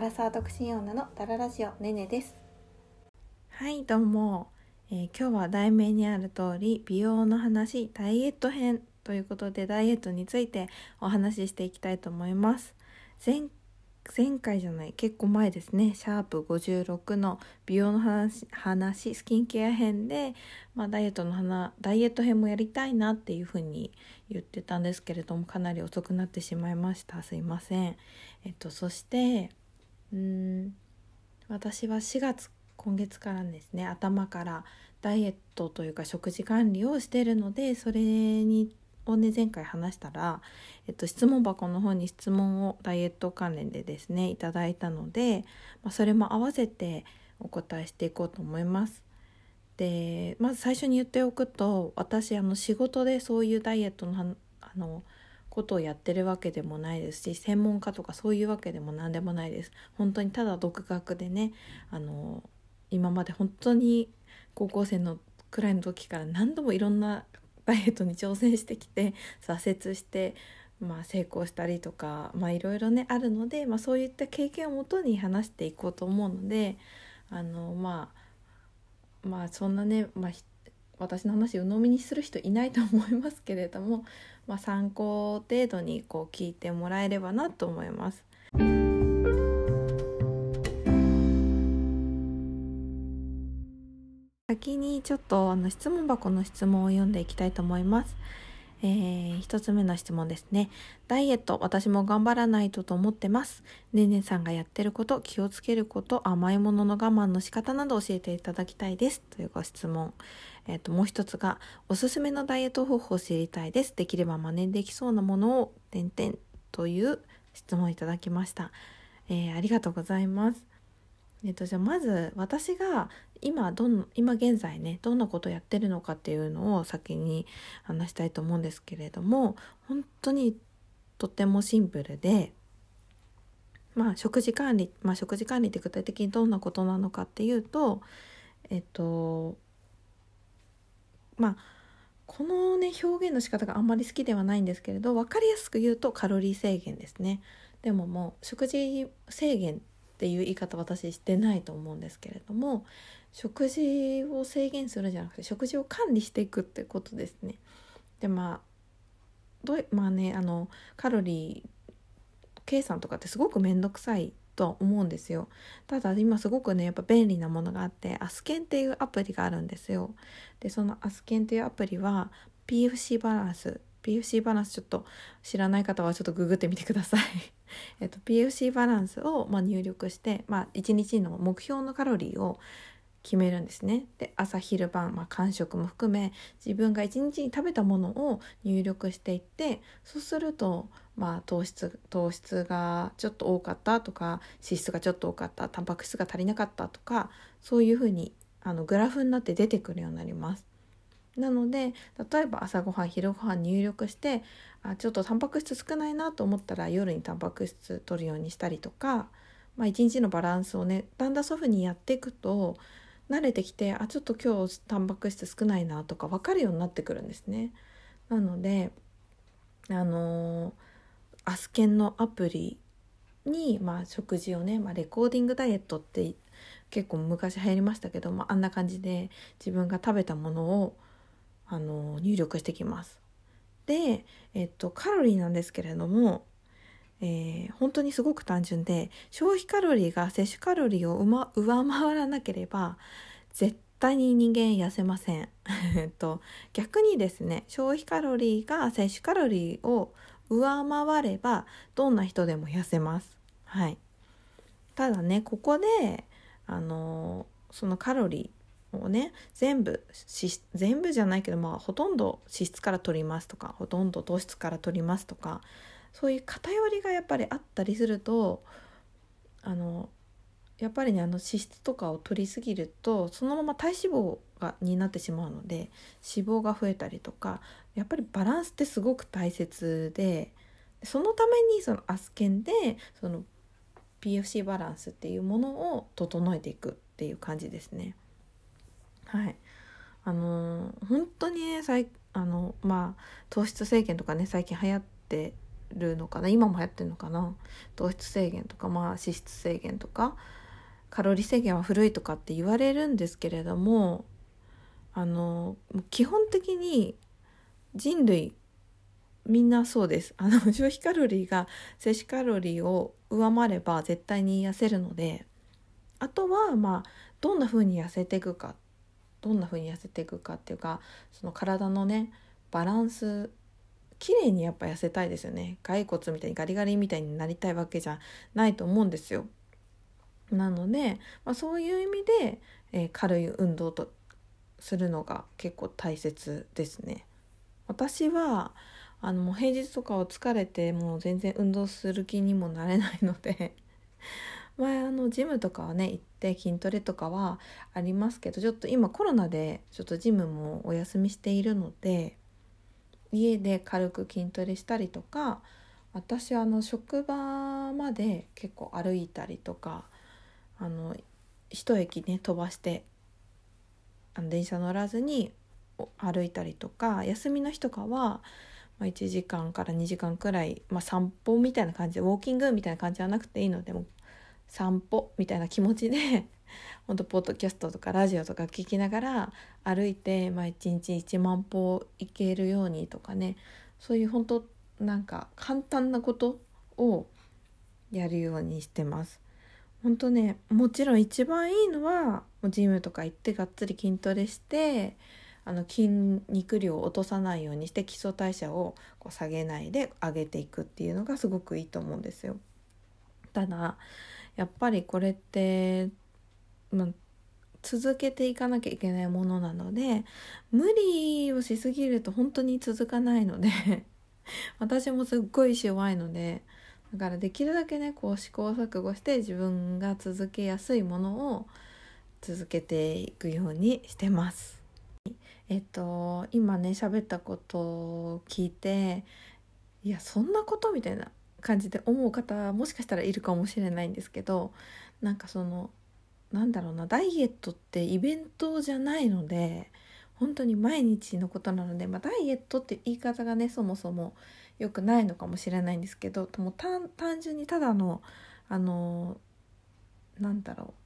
アラサー独身女のダララジオねねです。はいどうも、えー、今日は題名にある通り美容の話ダイエット編ということでダイエットについてお話ししていきたいと思います。前前回じゃない結構前ですね。シャープ56の美容の話話スキンケア編で、まあ、ダイエットの話ダイエット編もやりたいなっていうふうに言ってたんですけれどもかなり遅くなってしまいました。すいません。えっとそしてうん私は4月今月からですね頭からダイエットというか食事管理をしてるのでそれにをね前回話したら、えっと、質問箱の方に質問をダイエット関連でですねいただいたので、まあ、それも合わせてお答えしていこうと思います。でまず最初に言っておくと私あの仕事でそういうダイエットのあのことをやってるわけでもないですし専門家とかそういうわけでも何でもないです。本当にただ独学でねあの今まで本当に高校生のくらいの時から何度もいろんなダイエットに挑戦してきて挫折して、まあ、成功したりとか、まあ、いろいろねあるので、まあ、そういった経験をもとに話していこうと思うのであのまあまあそんなね、まあ、私の話鵜呑みにする人いないと思いますけれども、まあ、参考程度にこう聞いてもらえればなと思います。先にちょっとあの質問箱の質問を読んでいきたいと思います。えー、一つ目の質問ですね。ダイエット、私も頑張らないとと思ってます。ねねさんがやってること、気をつけること、甘いものの我慢の仕方など教えていただきたいです。というご質問。えっ、ー、と、もう一つが、おすすめのダイエット方法を知りたいです。できれば真似できそうなものを、点々という質問をいただきました。えー、ありがとうございます。えっと、じゃあまず私が今どん今現在ねどんなことをやってるのかっていうのを先に話したいと思うんですけれども本当にとってもシンプルでまあ食事管理まあ食事管理って具体的にどんなことなのかっていうとえっとまあこのね表現の仕方があんまり好きではないんですけれど分かりやすく言うとカロリー制限ですね。でももう食事制限っていう言い方私してないと思うんですけれども食事を制限するじゃなくて食事を管理していくってことですね。でまあどうまあねあのカロリー計算とかってすごく面倒くさいと思うんですよ。ただ今すごくねやっぱ便利なものがあってアスケンっていうアプリがあるんですよ。でそのアスケンっていうアプリは PFC バランス。PFC バランスちょっと知らない方はちょっとググってみてください。えっと PFC バランスをま入力して、まあ、1日の目標のカロリーを決めるんですね。で朝昼晩、まあ、間食も含め自分が一日に食べたものを入力していってそうすると、まあ、糖質糖質がちょっと多かったとか脂質がちょっと多かったタンパク質が足りなかったとかそういうふうにあのグラフになって出てくるようになります。なので例えば朝ごはん昼ごはん入力してあちょっとタンパク質少ないなと思ったら夜にタンパク質取るようにしたりとか、まあ、一日のバランスをねだんだんそういうふうにやっていくと慣れてきてあちょっと今日タンパク質少ないなとか分かるようになってくるんですね。なのであのー、アスケンのアプリに、まあ、食事をね、まあ、レコーディングダイエットって結構昔流行りましたけど、まあ、あんな感じで自分が食べたものをあの入力してきます。で、えっと、カロリーなんですけれども、えー、本当にすごく単純で消費カロリーが摂取カロリーを、ま、上回らなければ絶対に人間痩せません。と逆にですね消費カロリーが摂取カロリーを上回ればどんな人でも痩せます。はい、ただねここであのそのカロリーをね全部全部じゃないけどまあほとんど脂質から取りますとかほとんど糖質から取りますとかそういう偏りがやっぱりあったりするとあのやっぱりねあの脂質とかを取りすぎるとそのまま体脂肪がになってしまうので脂肪が増えたりとかやっぱりバランスってすごく大切でそのためにそのアスケンでその PFC バランスっていうものを整えていくっていう感じですね。はいあのー、本当にね最あのまあ糖質制限とかね最近流行ってるのかな？今も流行ってるのかな？糖質制限とか、まあ、脂質制限とかカロリー制限は古いとかって言われるんですけれどもあの基本的に人類みんなそうです。あの 消費カロリーが摂取カロリーを上回れば絶対に痩せるのであとはまあどんな風に痩せていくかどんな風に痩せていくかっていうかその体のねバランス綺麗にやっぱ痩せたいですよね骸骨みたいにガリガリみたいになりたいわけじゃないと思うんですよ。なので、まあ、そういう意味で、えー、軽い運動とするのが結構大切ですね。私はあのもう平日とかを疲れてもう全然運動する気にもなれないので 前あのジムとかはね行って筋トレとかはありますけどちょっと今コロナでちょっとジムもお休みしているので家で軽く筋トレしたりとか私あの職場まで結構歩いたりとかあの一駅ね飛ばしてあの電車乗らずに歩いたりとか休みの日とかはまあ、1時間から2時間くらい、まあ、散歩みたいな感じでウォーキングみたいな感じじゃなくていいのでも散歩みたいな気持ちで 本当ポッドキャストとかラジオとか聞きながら歩いて、まあ、1日1万歩行けるようにとかねそういう本当なんか簡単なことをやるようにしてます。本当ねもちろん一番いいのはジムとか行ってがっつり筋トレしてあの筋肉量を落とさないようにして基礎代謝をこう下げないで上げていくっていうのがすごくいいと思うんですよ。ただやっぱりこれって、まあ、続けていかなきゃいけないものなので無理をしすぎると本当に続かないので 私もすっごい弱いのでだからできるだけねこう試行錯誤して自分が続けやすいものを続けていくようにしてます。えっと今ね喋ったことを聞いていやそんなことみたいな感じで思う方もしかしたらいるかもしれないんですけどなんかそのなんだろうなダイエットってイベントじゃないので本当に毎日のことなので、まあ、ダイエットって言い方がねそもそも良くないのかもしれないんですけども単純にただのあのなんだろう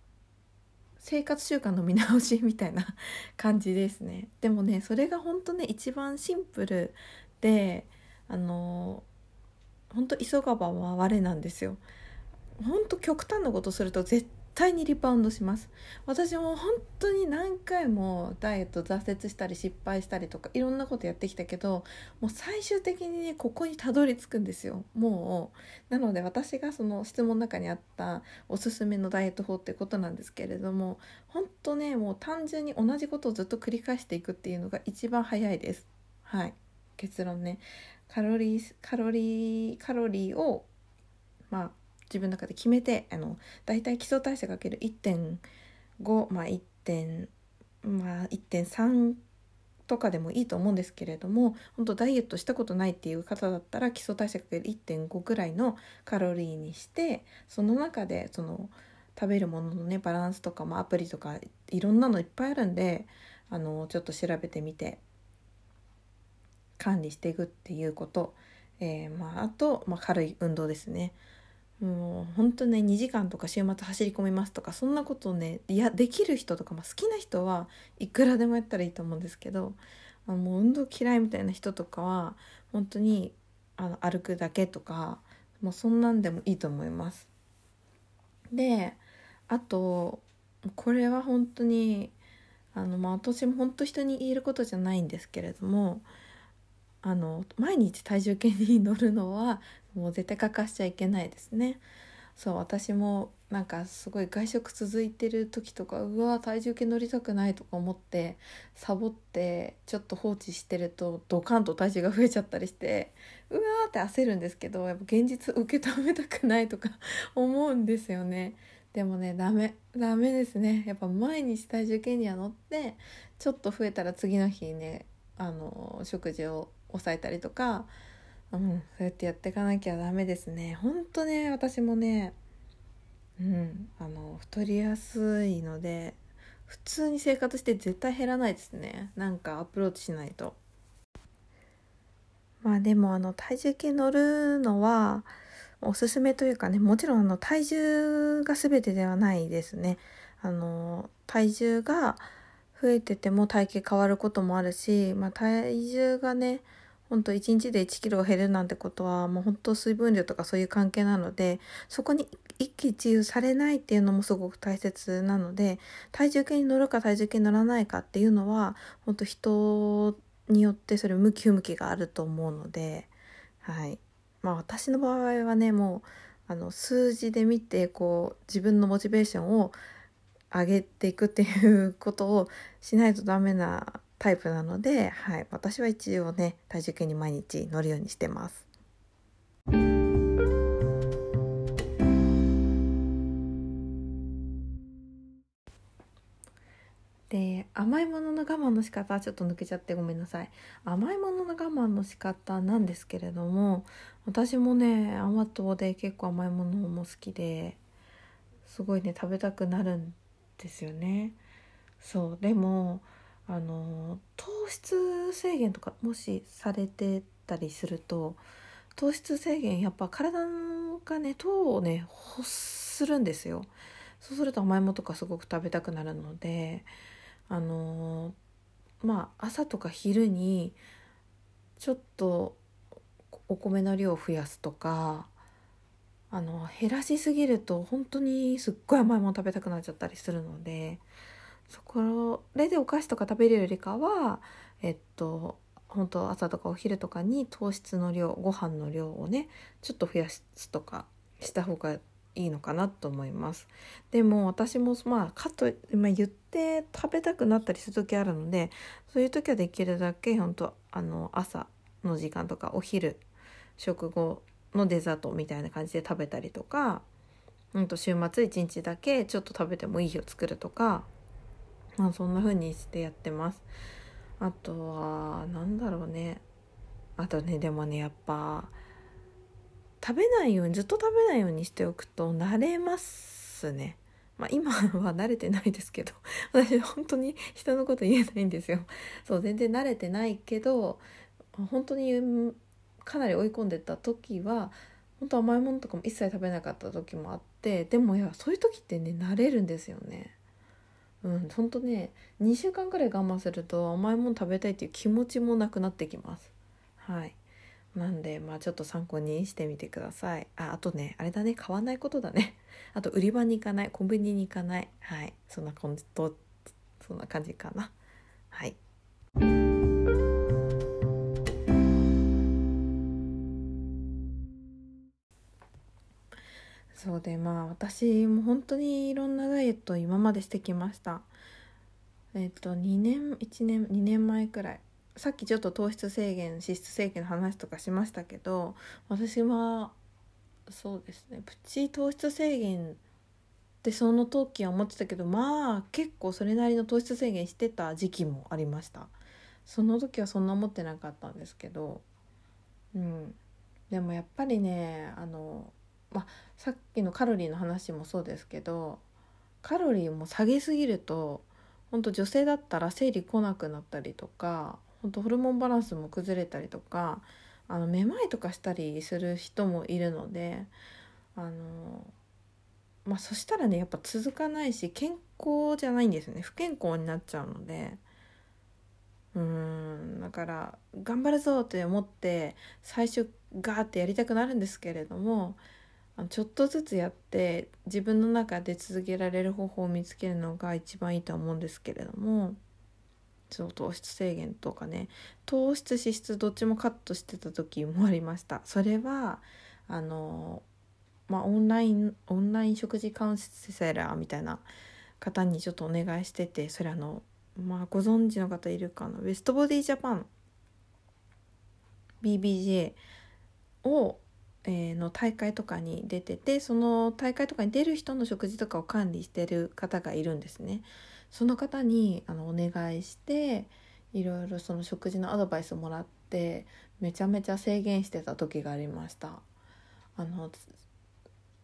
生活習慣の見直しみたいな 感じですね。でもねそれが本当ね一番シンプルであの本当急がば回れなんですよ。本当極端なことすると絶対にリバウンドします。私も本当に何回もダイエット挫折したり失敗したりとかいろんなことやってきたけどもう最終的にねここにたどり着くんですよ。もう。なので私がその質問の中にあったおすすめのダイエット法ってことなんですけれども本当ねもう単純に同じことをずっと繰り返していくっていうのが一番早いです。はい。結論ね。カロリーカロリーカロリーをまあ自分の中で決めてあのだいたい基礎代謝かける1.5まあ1点まあ1.3とかでもいいと思うんですけれども本当ダイエットしたことないっていう方だったら基礎代謝かける1.5ぐらいのカロリーにしてその中でその食べるもののねバランスとかもアプリとかいろんなのいっぱいあるんであのちょっと調べてみて管理していくっていうこと、えー、まあ、あと、まあ、軽い運動ですね。もう本当ね2時間とか週末走り込みますとかそんなことをねいやできる人とか、まあ、好きな人はいくらでもやったらいいと思うんですけどあもう運動嫌いみたいな人とかは本当にあの歩くだけとかもうそんなんでもいいと思います。であとこれは本当にあのまあ私も本当人に言えることじゃないんですけれどもあの毎日体重計に乗るのはもう絶対欠かしちゃいけないですね。そう私もなんかすごい外食続いてる時とかうわ体重計乗りたくないとか思ってサボってちょっと放置してるとドカンと体重が増えちゃったりしてうわーって焦るんですけどやっぱ現実受け止めたくないとか 思うんですよね。でもねダメダメですねやっぱ毎日体重計には乗ってちょっと増えたら次の日ねあの食事を抑えたりとか、うん、そうやってやっていかなきゃダメですね。ほんとね私もねうんあの太りやすいので普通に生活して絶対減らないですね。なんかアプローチしないと。まあでもあの体重計乗るのはおすすめというかねもちろんあの体重が全てではないですね。あの体重が増えてても体型変わることもあるし、まあ、体重がねほんと1日で1キロ減るなんてことはもう本当水分量とかそういう関係なのでそこに一喜一憂されないっていうのもすごく大切なので体重計に乗るか体重計に乗らないかっていうのは本当人によってそれ向き不向きがあると思うのではい。まあ私の場合はねもうあの数字で見てこう自分のモチベーションを上げていくっていうことをしないとダメなタイプなので、はい、私は一応ね体重計に毎日乗るようにしてます。で甘いものの我慢の仕方ちょっと抜けちゃってごめんなさい。甘いものの我慢の仕方なんですけれども私もね甘党で結構甘いものも好きですごいね食べたくなるんですよね。そう。でもあの糖質制限とかもしされてたりすると糖質制限やっぱ体がね糖をね欲するんですよ。そうすると甘いものとかすごく食べたくなるのであのまあ朝とか昼にちょっとお米の量を増やすとかあの減らしすぎると本当にすっごい甘いもの食べたくなっちゃったりするのでそこれでお菓子とか食べるよりかはえっと本当朝とかお昼とかに糖質の量ご飯の量をねちょっと増やすとかした方がいいのかなと思います。でも私もまあかと、まあ、言って食べたくなったりする時あるのでそういう時はできるだけ本当あの朝の時間とかお昼食後のデザートみたいな感じで食べたりとか、うんと週末1日だけちょっと食べてもいい日を作るとか、まあ、そんな風にしてやってます。あとは何だろうねあとねでもねやっぱ食べないようにずっと食べないようにしておくと慣れますね。まあ、今は慣れてないですけど私本当に人のこと言えないんですよ。そう全然慣れてないけど本当にかなり追い込んでた時は本当甘いものとかも一切食べなかった時もあってでもいやそういう時ってね慣れるんですよね。うん、ほんとね2週間くらい我慢すると甘いもの食べたいっていう気持ちもなくなってきます。はいなんでまあちょっと参考にしてみてください。ああとねあれだね買わないことだね。あと売り場に行かないコンビニに行かないはいそんな感じとそんな感じかな。はい。そうでまあ私も本当にいろんなダイエットを今までしてきました。えっと2年1年2年前くらい。さっきちょっと糖質制限脂質制限の話とかしましたけど私はそうですねプチ糖質制限ってその時は思ってたけどまあ結構それなりの糖質制限してた時期もありました。その時はそんな思ってなかったんですけどうん。でもやっぱりねあのまあ、さっきのカロリーの話もそうですけどカロリーも下げすぎると本当女性だったら生理来なくなったりとか本当ホルモンバランスも崩れたりとかあのめまいとかしたりする人もいるのであのまあそしたらねやっぱ続かないし健康じゃないんですよね。不健康になっちゃうので。うんだから頑張るぞって思って最初ガーってやりたくなるんですけれどもちょっとずつやって自分の中で続けられる方法を見つけるのが一番いいと思うんですけれどもそう糖質制限とかね。糖質脂質どっちもカットしてた時もありました。それはあのまあオンラインオンライン食事カウンセラーみたいな方にちょっとお願いしててそれあのまあご存知の方いるかな。ウエストボディジャパン。BBJ をえの大会とかに出ててその大会とかに出る人の食事とかを管理してる方がいるんですね。その方にあのお願いしていろいろその食事のアドバイスをもらってめちゃめちゃ制限してた時がありました。あの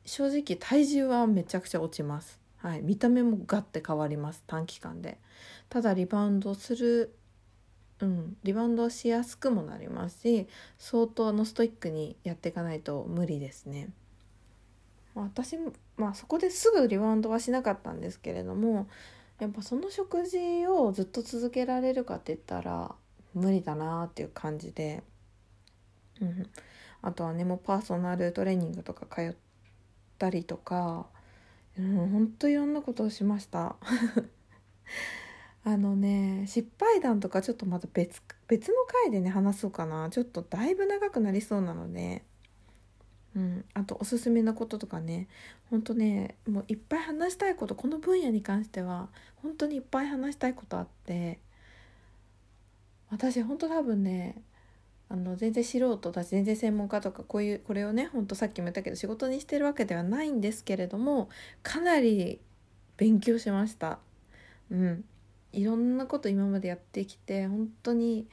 正直体重はめちゃくちゃ落ちます。はい、見た目もガッて変わります短期間で。ただリバウンドするうん、リバウンドしやすくもなりますし相当のストイックにやっていかないと無理ですね。私も、まあ、そこですぐリバウンドはしなかったんですけれどもやっぱその食事をずっと続けられるかって言ったら無理だなっていう感じで、うん、あとはねもうパーソナルトレーニングとか通ったりとか、うん、ほんといろんなことをしました。あのね失敗談とかちょっとまた別別の回でね話そうかな。ちょっとだいぶ長くなりそうなので、うん、あとおすすめのこととかね。ほんとねもういっぱい話したいことこの分野に関しては本当にいっぱい話したいことあって。私本当多分ねあの全然素人だし全然専門家とかこういうこれをねほんとさっきも言ったけど仕事にしてるわけではないんですけれどもかなり勉強しました。うん。いろんなこと今までやってきて本当に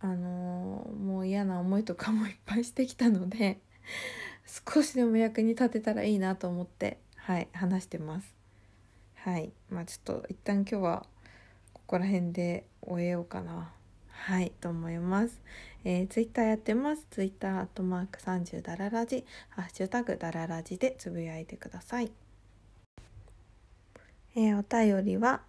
あの、もう嫌な思いとかもいっぱいしてきたので 少しでも役に立てたらいいなと思ってはい話してます。はいまあちょっと一旦今日はここら辺で終えようかな。はいと思います、えー、ツイッターやってます。ツイッターアットマーク30ダララジハッシュタグダララジでつぶやいてください。えー、お便りは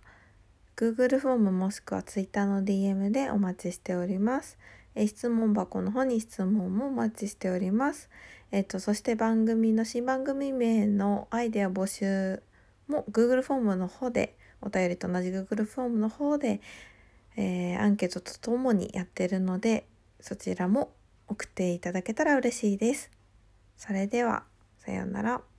Google フォームもしくは Twitter の DM でお待ちしております。え、質問箱の方に質問もお待ちしております。えっ、と、そして番組の新番組名のアイデア募集も Google フォームの方で、お便りと同じ Google フォームの方で、えー、アンケートとともにやってるので、そちらも送っていただけたら嬉しいです。それでは、さようなら。